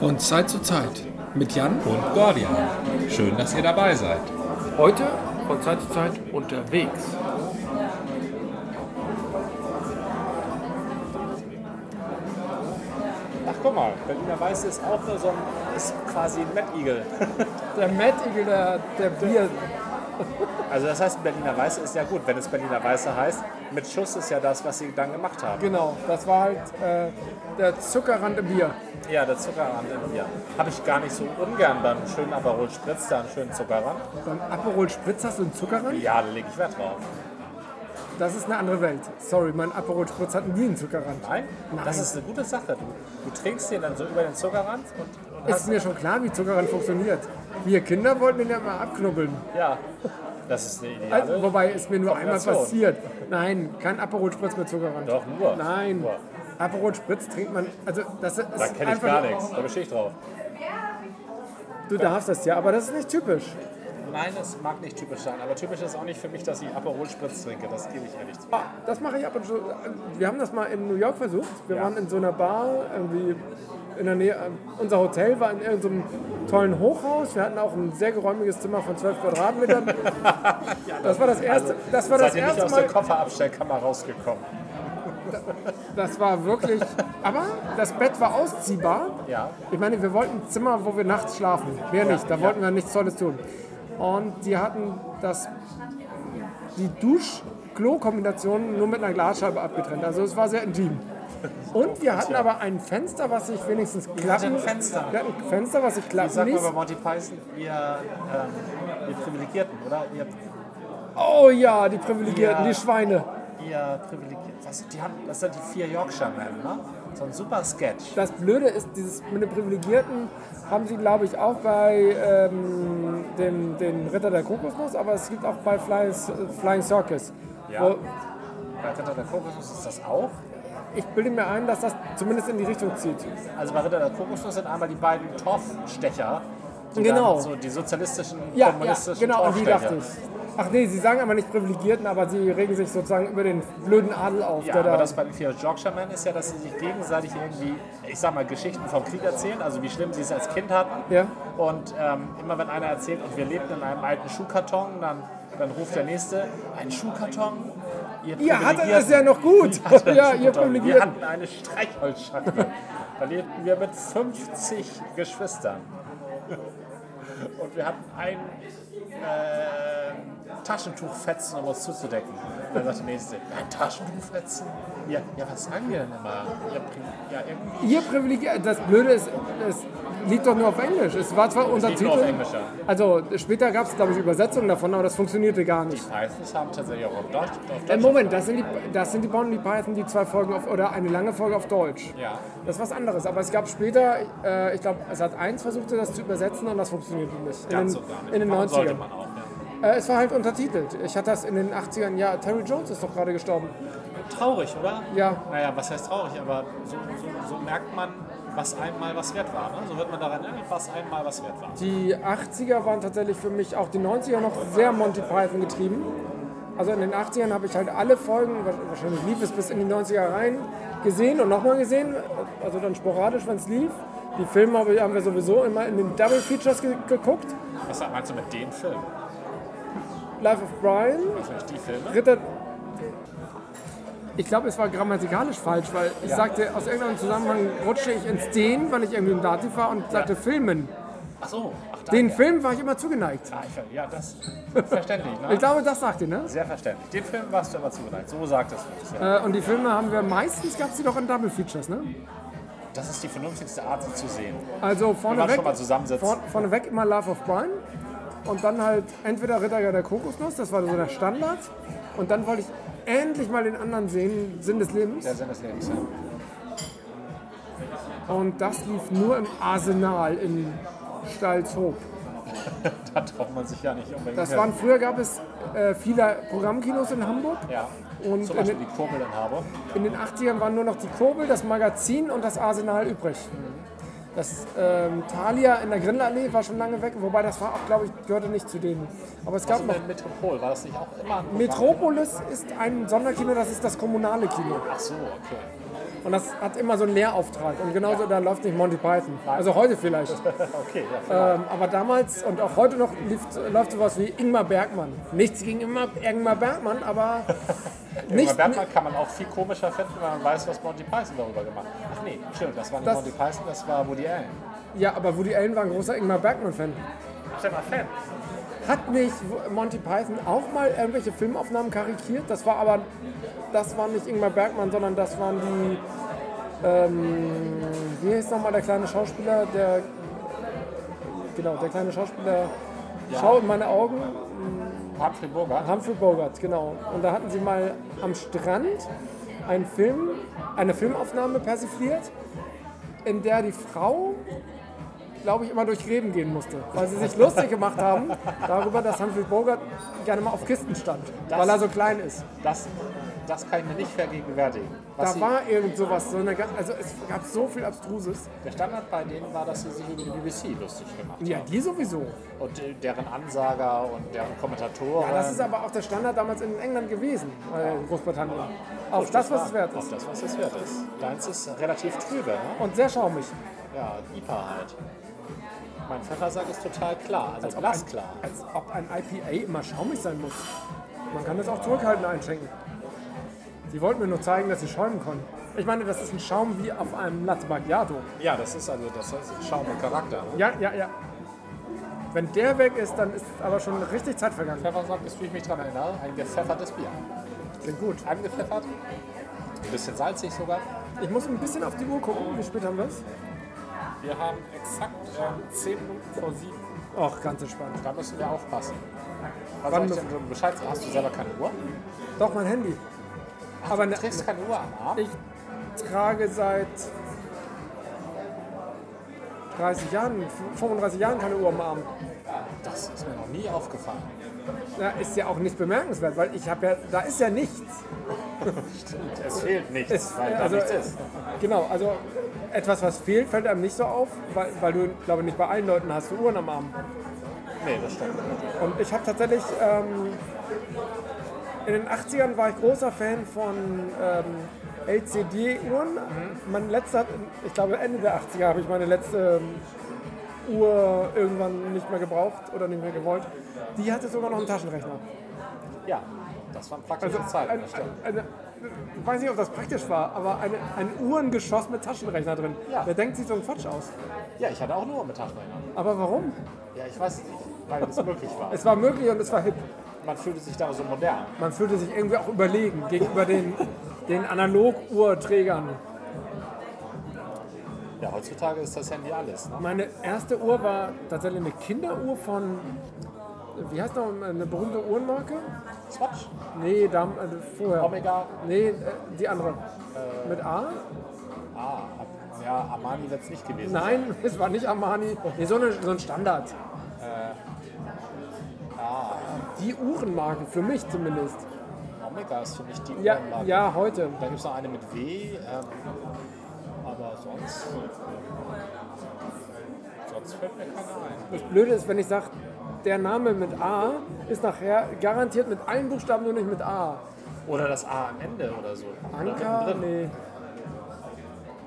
Von Zeit zu Zeit mit Jan und Gordian. Schön, dass ihr dabei seid. Heute von Zeit zu Zeit unterwegs. Ach guck mal, Berliner Weiß ist auch nur so ein, ist quasi ein Mad Eagle. Der Mad Eagle der, der Bier. Also das heißt, Berliner Weiße ist ja gut, wenn es Berliner Weiße heißt. Mit Schuss ist ja das, was sie dann gemacht haben. Genau, das war halt äh, der Zuckerrand im Bier. Ja, der Zuckerrand im Bier. Habe ich gar nicht so ungern beim schönen Aperol Spritz, da einen schönen Zuckerrand. Beim Aperol Spritz hast du einen Zuckerrand? Ja, da lege ich Wert drauf. Das ist eine andere Welt. Sorry, mein Aperol Spritz hat nie einen Zuckerrand. Nein? Nein. Das ist eine gute Sache. Du, du trinkst den dann so über den Zuckerrand und, und Ist mir schon klar, wie Zuckerrand funktioniert. Wir Kinder wollten den ja mal abknubbeln. Ja, das ist eine ideale... Also, wobei es mir nur einmal passiert. Nein, kein Aperol Spritz mit Zuckerrand. Doch, nur. Nein. Nur. Aperol Spritz trinkt man, also das ist Da kenne ich gar nichts, da bestehe ich drauf. Du darfst das ja, aber das ist nicht typisch. Nein, es mag nicht typisch sein, aber typisch ist auch nicht für mich, dass ich Aperol Spritz trinke, das gebe ich ehrlich zu. Ah, Das mache ich ab und zu. Wir haben das mal in New York versucht. Wir Ja. waren in so einer Bar, irgendwie in der Nähe. Unser Hotel war in irgendeinem tollen Hochhaus. Wir hatten auch ein sehr geräumiges Zimmer von 12 Quadratmetern. Das war das erste, das war das Also, Seid ihr nicht erste aus der. Kofferabstellkammer rausgekommen? Das war wirklich. Aber das Bett war ausziehbar. Ja. Ich meine, wir wollten ein Zimmer, wo wir nachts schlafen. Mehr nicht, da wollten wir nichts Tolles tun. Und die hatten das, die Dusch-Klo-Kombination nur mit einer Glasscheibe abgetrennt. Also es war sehr intim. Und wir hatten aber ein Fenster, was sich wenigstens klappen... ein Fenster? Wir hatten ein Fenster, was sich klappen sagt man ließ. bei Monty Python? Ihr, ähm, ihr Privilegierten, oder? Ihr, Oh ja, die Privilegierten, Ja. die Schweine. Ihr Privilegierten. Was, die haben, das sind die vier Yorkshire Men, ne? So ein super Sketch. Das Blöde ist, dieses mit den Privilegierten haben sie, glaube ich, auch bei ähm, dem, den Ritter der Kokosnuss, aber es gibt auch bei Flying, Flying Circus. Ja. Wo, Bei Ritter der Kokosnuss ist das auch. ich bilde mir ein, dass das zumindest in die Richtung zieht. Also bei Ritter der Kokosnuss sind einmal die beiden Torfstecher. Die Genau. So die sozialistischen, Ja, ja kommunistischen genau, an die Torfstecher. dachte ich. Ach nee, sie sagen aber nicht Privilegierten, aber sie regen sich sozusagen über den blöden Adel auf. Ja, aber da, das bei den vier Yorkshire Men ist ja, dass sie sich gegenseitig irgendwie, ich sag mal, Geschichten vom Krieg erzählen, also wie schlimm sie es als Kind hatten. Ja. Und ähm, immer wenn einer erzählt, und wir lebten in einem alten Schuhkarton, dann, dann ruft der Nächste, ein Schuhkarton? Ihr Ihr hattet Privilegierten." es ja noch gut. Ihr einen Ja, ihr Schuhkarton. Wir Privilegierten. hatten eine Streichholzschachtel. da lebten wir mit 50 Geschwistern. Und wir hatten ein äh, Taschentuchfetzen, um uns zuzudecken. Dann sagt der Nächste, ein Taschentuchfetzen? Ja, ja, was sagen wir denn immer? Ja, irgendwie. Ihr Privilegiert, das Blöde ist, es liegt doch nur auf Englisch. Es war zwar unser liegt nur auf Titel. Englisch, ja. Also später gab es, glaube ich, Übersetzungen davon, aber das funktionierte gar nicht. Pythons haben tatsächlich auch auf Deutsch. Auf Äh, Deutsch Moment, das sind die, das sind die Bonnie Python, die zwei Folgen auf, oder eine lange Folge auf Deutsch. Ja. Das ist was anderes. Aber es gab später, äh, ich glaube, es hat eins versucht, das zu übersetzen und das funktionierte nicht. In Ganz den, so gar nicht. in den Warum 90ern. Sollte man auch, ja. Äh, es war halt untertitelt. Ich hatte das in den 80ern. Ja, Terry Jones ist doch gerade gestorben. Traurig, oder? Ja. Naja, was heißt traurig? Aber so, so, so merkt man, was einmal was wert war. Ne? So wird man daran erinnert, was einmal was wert war. Die 80er waren tatsächlich für mich, auch die 90er noch sehr Monty Python getrieben. Also in den 80ern habe ich halt alle Folgen, wahrscheinlich lief es bis in die 90er rein, gesehen und nochmal gesehen. Also dann sporadisch, wenn es lief. Die Filme haben wir sowieso immer in den Double Features ge geguckt. Was meinst du mit den Filmen? Life of Brian, Also nicht die Filme? Ritter. Ich glaube, es war grammatikalisch falsch, weil ich sagte, aus irgendeinem Zusammenhang rutschte ich ins Den, weil ich irgendwie im Dativ war und sagte Filmen. Ach so. Ach, da, Den ja. Film war ich immer zugeneigt. Ah, ich, ja, das verständlich. Ne? Ich glaube, das sagt ihr, ne? Sehr verständlich. Den Film warst du immer zugeneigt. So du es. Ja. Äh, und die Filme haben wir meistens, gab es die doch in Double Features, ne? Das ist die vernünftigste Art, sie zu sehen. Also vorneweg, schon mal zusammensetzt. vorn, vorneweg immer Love of Brian und dann halt entweder Ritter der Kokosnuss, das war so der Standard. Und dann wollte ich endlich mal den anderen sehen, Sinn des Lebens. Der Sinn des Lebens. Ja. Und das lief nur im Arsenal in Stalzhoop. Da traut man sich ja nicht unbedingt. Das waren, früher gab es äh, viele Programmkinos in Hamburg. ja. Und Zum in Beispiel den, die Kurbel in in den 80ern waren nur noch die Kurbel, das Magazin und das Arsenal übrig. Das ähm, Thalia in der Grindelallee war schon lange weg, wobei das war auch, glaube ich, gehörte nicht zu denen. Aber es gab noch. Metropol, war das nicht auch immer ein? Metropolis ist ein Sonderkino, das ist das kommunale Kino. Ach so, okay. Und das hat immer so einen Lehrauftrag. Und genauso, da läuft nicht Monty Python. Also heute vielleicht. Okay, ja. ähm, aber damals und auch heute noch lief, läuft sowas wie Ingmar Bergmann. Nichts gegen Ingmar, Ingmar Bergmann, aber Ingmar nicht, Bergmann kann man auch viel komischer finden, wenn man weiß, was Monty Python darüber gemacht hat. Ach nee, stimmt, das war nicht Das- Monty Python, das war Woody Allen. Ja, aber Woody Allen war ein großer Ingmar Bergmann-Fan. Ich bin mal Fan. Hat nicht Monty Python auch mal irgendwelche Filmaufnahmen karikiert? Das war aber, das war nicht Ingmar Bergmann, sondern das waren die, ähm, wie heißt nochmal der kleine Schauspieler, der, genau, der kleine Schauspieler, Schau in meine Augen, Humphrey Bogart. Humphrey Bogart, genau. Und da hatten sie mal am Strand einen Film, eine Filmaufnahme persifliert, in der die Frau, glaube ich, immer durch Gräben gehen musste, weil sie sich lustig gemacht haben darüber, dass Humphrey Bogart gerne mal auf Kisten stand, weil er so klein ist. Das, das kann ich mir nicht vergegenwärtigen. Was Da war irgend sowas, so eine, also es gab so viel Abstruses. der Standard bei denen war, dass sie sich über die BBC lustig gemacht haben. Ja, die sowieso. Und äh, deren Ansager und deren Kommentatoren. Ja, das ist aber auch der Standard damals in England gewesen, äh, in Großbritannien. Auf das, was es wert Auf ist. das, was es wert ist. Deins ist relativ trübe, ne? Und sehr schaumig. Ja, IPA halt. Mein Pfeffersack ist total klar, also glasklar. Als ob ein IPA immer schaumig sein muss. Man kann das auch zurückhaltend einschenken. Sie wollten mir nur zeigen, dass sie schäumen konnten. Ich meine, das ist ein Schaum wie auf einem Latte Macchiato. Ja, das ist also das ist Schaum und Charakter. ne? Ja, ja, ja. Wenn der weg ist, dann ist aber schon richtig Zeit vergangen. Pfeffersack ist, wie ich mich daran erinnere, ein gepfeffertes Bier. Klingt gut. Angepfeffert, ein bisschen salzig sogar. Ich muss ein bisschen auf die Uhr gucken. Wie spät haben wir es? Wir haben exakt ähm, 10 Minuten vor 7. Ach, ganz entspannt. Da müssen wir aufpassen. Was Wann soll ich denn Bescheid sagen? Hast du selber keine Uhr? Doch, mein Handy. Aber Du ne, trägst keine Uhr am Arm? ich trage seit 30 Jahren, 35 Jahren keine Uhr am Arm. Das ist mir noch nie aufgefallen. Ja, ist ja auch nicht bemerkenswert, weil ich habe ja, da ist ja nichts. Es fehlt nichts, Es, weil da also, nichts ist. Genau, also etwas, was fehlt, fällt einem nicht so auf, weil, weil du, glaube ich, nicht bei allen Leuten hast du Uhren am Arm. Nee, das stimmt. Und ich habe tatsächlich, ähm, in den 80ern war ich großer Fan von ähm, LCD-Uhren. Mein letzter, ich glaube Ende der 80er habe ich meine letzte ähm, Uhr irgendwann nicht mehr gebraucht oder nicht mehr gewollt. Die hatte sogar noch einen Taschenrechner. Ja, das waren praktische Also Zeiten, ein, das stimmt. eine, ich weiß nicht, ob das praktisch war, aber eine, ein Uhrengeschoss mit Taschenrechner drin. Ja. Wer denkt sich so einen Quatsch aus? Ja, ich hatte auch nur mit Taschenrechner. Aber warum? Ja, ich weiß nicht, weil es möglich war. Es war möglich und es war hip. Man fühlte sich da so modern. Man fühlte sich irgendwie auch überlegen gegenüber den, den Analog-Uhrträgern. Ja, heutzutage ist das Handy alles. Ne? Meine erste Uhr war tatsächlich eine Kinderuhr von, wie heißt noch, eine berühmte Uhrenmarke? Swatch, Nee, da, äh, vorher. Omega, Nee, äh, die andere. Mit A? ah, ja, Armani wird es nicht gewesen. Nein, es war nicht Armani. Nee, so, eine, so ein Standard. Ah, Die Uhrenmarke, für mich zumindest. Omega ist für mich die Ja, Uhrenmarke. ja heute. Da gibt es noch eine mit W, ähm, aber sonst. Sonst fällt mir keine ein. Das Blöde ist, wenn ich sage, der Name mit A ist nachher garantiert mit allen Buchstaben, nur nicht mit A. Oder das A am Ende oder so. Oder Anker? mittendrin.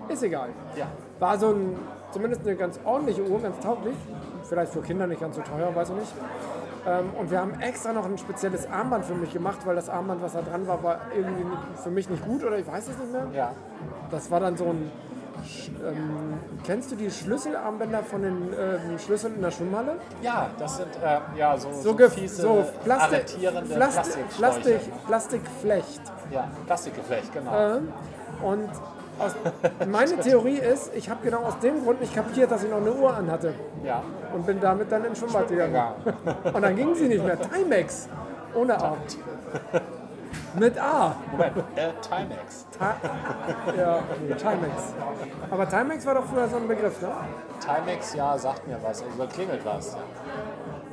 Nee. Ist egal. Ja, War so ein, zumindest eine ganz ordentliche Uhr, ganz tauglich. Vielleicht für Kinder nicht ganz so teuer, weiß ich nicht. Ähm, und wir haben extra noch ein spezielles Armband für mich gemacht, weil das Armband, was da dran war, war irgendwie für mich nicht gut oder ich weiß es nicht mehr. ja. Das war dann so ein. Ähm, kennst du die Schlüsselarmbänder von den ähm, Schlüsseln in der Schwimmhalle? Ja, das sind äh, ja so, So, so, ge- fiese, so Plastik, Plastik. Plastik, Plastikflecht. Ja, Plastikgeflecht, genau. Ähm, und aus, meine Theorie ist, ich habe genau aus dem Grund nicht kapiert, dass ich noch eine Uhr anhatte. Ja, Und bin damit dann ins Schwimmbad gegangen. Und dann ging sie nicht mehr. Timex. Ohne A. Mit A. Moment, äh, Timex. Ta ja, nee, Timex. Aber Timex war doch früher so ein Begriff, ne? Timex, ja, sagt mir was, also da klingelt was.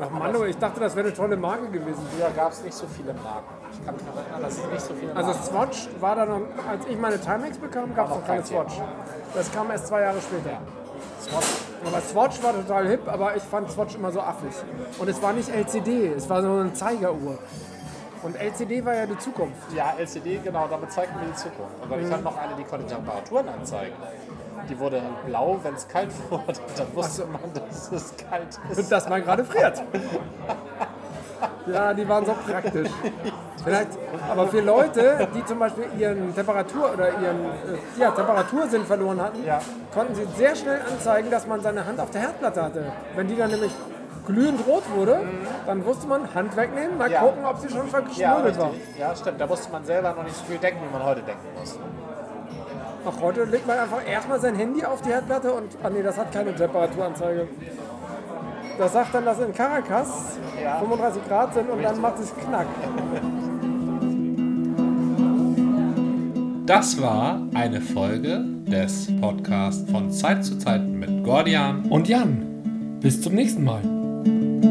Ach Mann, ich dachte, das wäre eine tolle Marke gewesen. Früher gab es nicht so viele Marken. Ich kann mich noch erinnern, dass es nicht so viele Also Marken Swatch war da noch, als ich meine Timex bekam, gab es noch keine Thema. Swatch. Das kam erst zwei Jahre später. Swatch. Aber Swatch war total hip, aber ich fand Swatch immer so affig. Und es war nicht LCD, es war so eine Zeigeruhr. Und LCD war ja die Zukunft. Ja, LCD, genau, damit zeigten wir die Zukunft. Und dann ich hatte noch eine, die konnte Temperaturen anzeigen. Die wurde dann blau, wenn es kalt wurde. Dann wusste man, dass es kalt ist. Und dass man gerade friert. Ja, die waren so praktisch. Vielleicht, aber für Leute, die zum Beispiel ihren Temperatur oder ihren äh, ja, Temperatursinn verloren hatten, Ja. konnten sie sehr schnell anzeigen, dass man seine Hand auf der Herdplatte hatte. Wenn die dann nämlich glühend rot wurde, dann wusste man Hand wegnehmen, mal Mhm. Ja. gucken, ob sie schon Ja, verschmuggelt war. richtig. ja, stimmt. Da musste man selber noch nicht so viel denken, wie man heute denken muss. Auch heute legt man einfach erstmal sein Handy auf die Herdplatte und, ah nee, das hat keine Temperaturanzeige. Das sagt dann, dass in Caracas Ja. 35 Grad sind und dann macht es Knack. Das war eine Folge des Podcasts von Zeit zu Zeit mit Gordian Und Jan, bis zum nächsten Mal. Thank you.